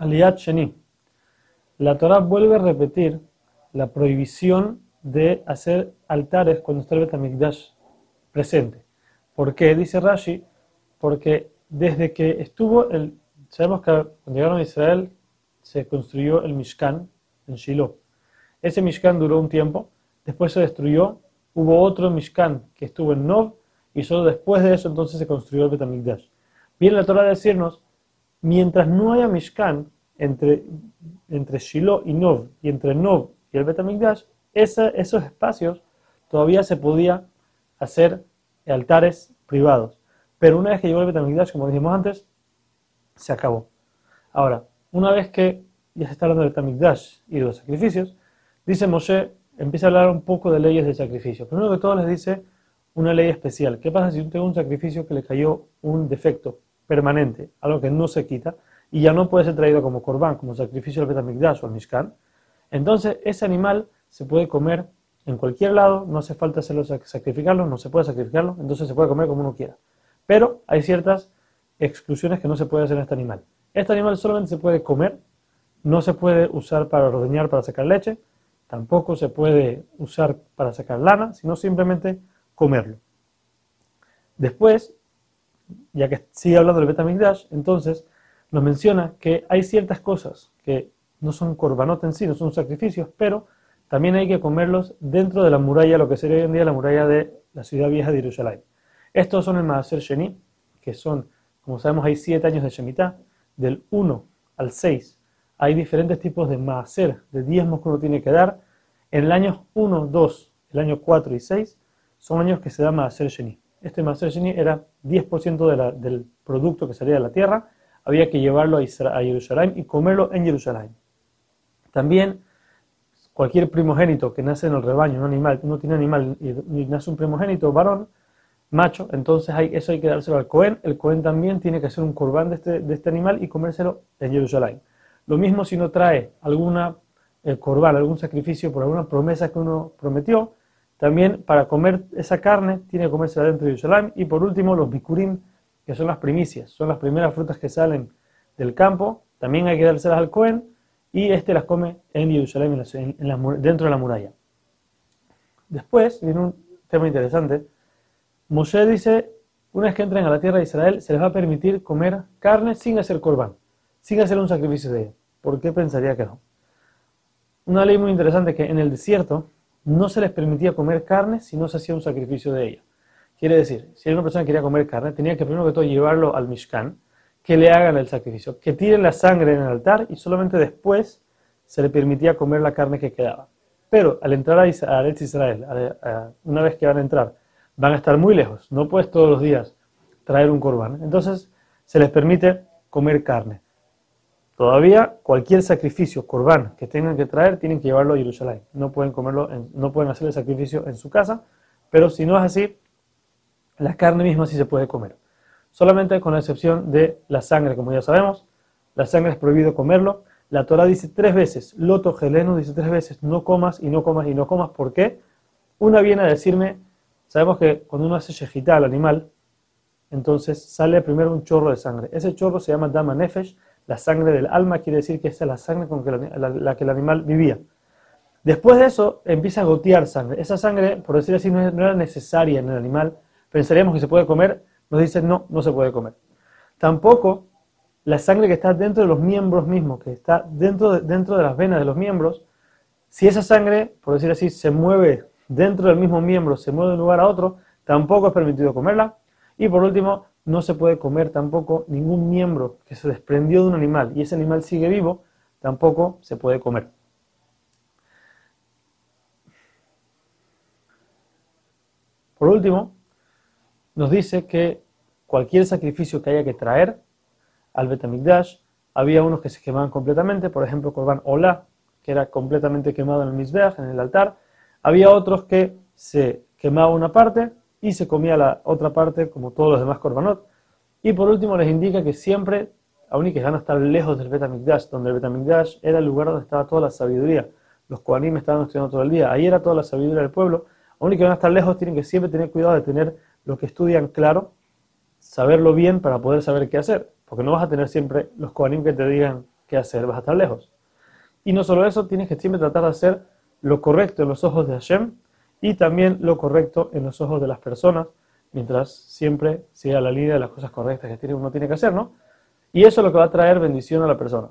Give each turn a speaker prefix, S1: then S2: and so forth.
S1: Aliyat Sheni. La Torah vuelve a repetir la prohibición de hacer altares cuando está el Betamikdash presente. ¿Por qué? Dice Rashi, porque desde que estuvo el. Sabemos que cuando llegaron a Israel se construyó el Mishkan en Shiloh. Ese Mishkan duró un tiempo, después se destruyó, hubo otro Mishkan que estuvo en Nov, y solo después de eso entonces se construyó el Betamikdash. Viene la Torah a decirnos mientras no haya Mishkan entre, entre Shiloh y Nov, y entre Nov y el Betamigdash, esos espacios todavía se podía hacer altares privados. Pero una vez que llegó el Betamigdash, como dijimos antes, se acabó. Ahora, una vez que ya se está hablando del Betamigdash y de los sacrificios, dice Moshe, empieza a hablar un poco de leyes de sacrificio. Primero que todo les dice una ley especial. ¿Qué pasa si tengo un sacrificio que le cayó un defecto? Permanente, algo que no se quita, y ya no puede ser traído como corbán, como sacrificio al Betamigdash o al Mishkan, entonces ese animal se puede comer en cualquier lado, no hace falta hacerlo, sacrificarlo, no se puede sacrificarlo, entonces se puede comer como uno quiera. Pero hay ciertas exclusiones que no se puede hacer en este animal. Este animal solamente se puede comer, no se puede usar para ordeñar, para sacar leche, tampoco se puede usar para sacar lana, sino simplemente comerlo. Después, ya que sigue hablando del Betamigdash, entonces nos menciona que hay ciertas cosas que no son corbanot en sí, no son sacrificios, pero también hay que comerlos dentro de la muralla, lo que sería hoy en día la muralla de la ciudad vieja de Jerusalén. Estos son el Maaser Sheni, que son, como sabemos, hay siete años de Shemitah, del 1 al 6. Hay diferentes tipos de Maaser, de diezmos que uno tiene que dar. En el año 1, 2, el año 4 y 6 son años que se da Maaser Sheni este Maser era 10% del producto que salía de la tierra, había que llevarlo a, Jerusalén y comerlo en Jerusalén. También cualquier primogénito que nace en el rebaño, un animal, no tiene animal y, nace un primogénito varón, macho, entonces hay, eso hay que dárselo al Cohen. El Cohen también tiene que hacer un corbán de este, de este animal y comérselo en Jerusalén. Lo mismo si no trae alguna el corbán, algún sacrificio por alguna promesa que uno prometió, también para comer esa carne tiene que comerse dentro de Jerusalén. Y por último, los bikurim, que son las primicias, son las primeras frutas que salen del campo. También hay que dárselas al Cohen y este las come en Jerusalén, dentro de la muralla. Después viene un tema interesante. Moshe dice, una vez que entren a la tierra de Israel, se les va a permitir comer carne sin hacer corbán, sin hacer un sacrificio de ella. ¿Por qué pensaría que no? Una ley muy interesante que en el desierto no se les permitía comer carne si no se hacía un sacrificio de ella. Quiere decir, si una persona quería comer carne, tenía que primero que todo llevarlo al Mishkan, que le hagan el sacrificio, que tiren la sangre en el altar y solamente después se le permitía comer la carne que quedaba. Pero al entrar a Israel, una vez que van a entrar, van a estar muy lejos, no puedes todos los días traer un corbán. Entonces se les permite comer carne. Todavía cualquier sacrificio, corbán, que tengan que traer, tienen que llevarlo a Jerusalén. No pueden comerlo, no pueden hacer el sacrificio en su casa, pero si no es así, la carne misma sí se puede comer. Solamente con la excepción de la sangre, como ya sabemos, la sangre es prohibido comerlo. La Torah dice tres veces, loto geleno dice tres veces, no comas y no comas y no comas. ¿Por qué? Una viene a decirme, sabemos que cuando uno hace shejitá al animal, entonces sale primero un chorro de sangre. Ese chorro se llama dama nefesh, la sangre del alma quiere decir que esa es la sangre con la, que el animal vivía. Después de eso empieza a gotear sangre. Esa sangre, por decir así, no, era necesaria en el animal. Pensaríamos que se puede comer. Nos dicen no, no se puede comer. Tampoco la sangre que está dentro de los miembros mismos, que está dentro de, dentro de las venas de los miembros, si esa sangre, por decir así, se mueve dentro del mismo miembro, se mueve de un lugar a otro, tampoco es permitido comerla. Y por último, no se puede comer tampoco ningún miembro que se desprendió de un animal y ese animal sigue vivo, tampoco se puede comer. Por último, nos dice que cualquier sacrificio que haya que traer al Betamigdash, había unos que se quemaban completamente, por ejemplo, Corban Ola, que era completamente quemado en el Mizbeach, en el altar. Había otros que se quemaba una parte y se comía la otra parte como todos los demás korbanot. Y por último les indica que siempre, aún y que van a estar lejos del Betamikdash, donde el Betamikdash era el lugar donde estaba toda la sabiduría. Los Kohanim estaban estudiando todo el día, ahí era toda la sabiduría del pueblo. Aún y que van a estar lejos, tienen que siempre tener cuidado de tener lo que estudian claro, saberlo bien para poder saber qué hacer. Porque no vas a tener siempre los Kohanim que te digan que hacer, vas a estar lejos. Y no solo eso, tienes que siempre tratar de hacer lo correcto en los ojos de Hashem y también lo correcto en los ojos de las personas, mientras siempre siga la línea de las cosas correctas que uno tiene que hacer, ¿no? Y eso es lo que va a traer bendición a la persona.